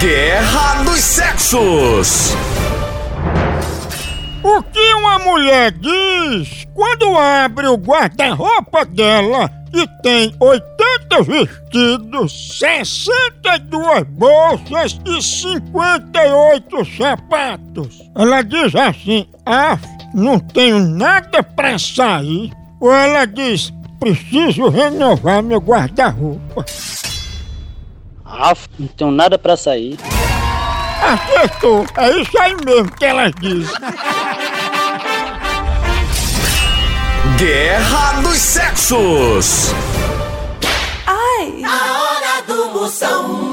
Guerra dos Sexos. O que uma mulher diz quando abre o guarda-roupa dela e tem 80 vestidos, 62 bolsas e 58 sapatos? Ela diz assim: Ah, não tenho nada pra sair. Ou ela diz: Preciso renovar meu guarda-roupa. Não tenho nada pra sair. Acertou! É isso aí mesmo que ela diz. Guerra dos Sexos. A hora do Moção.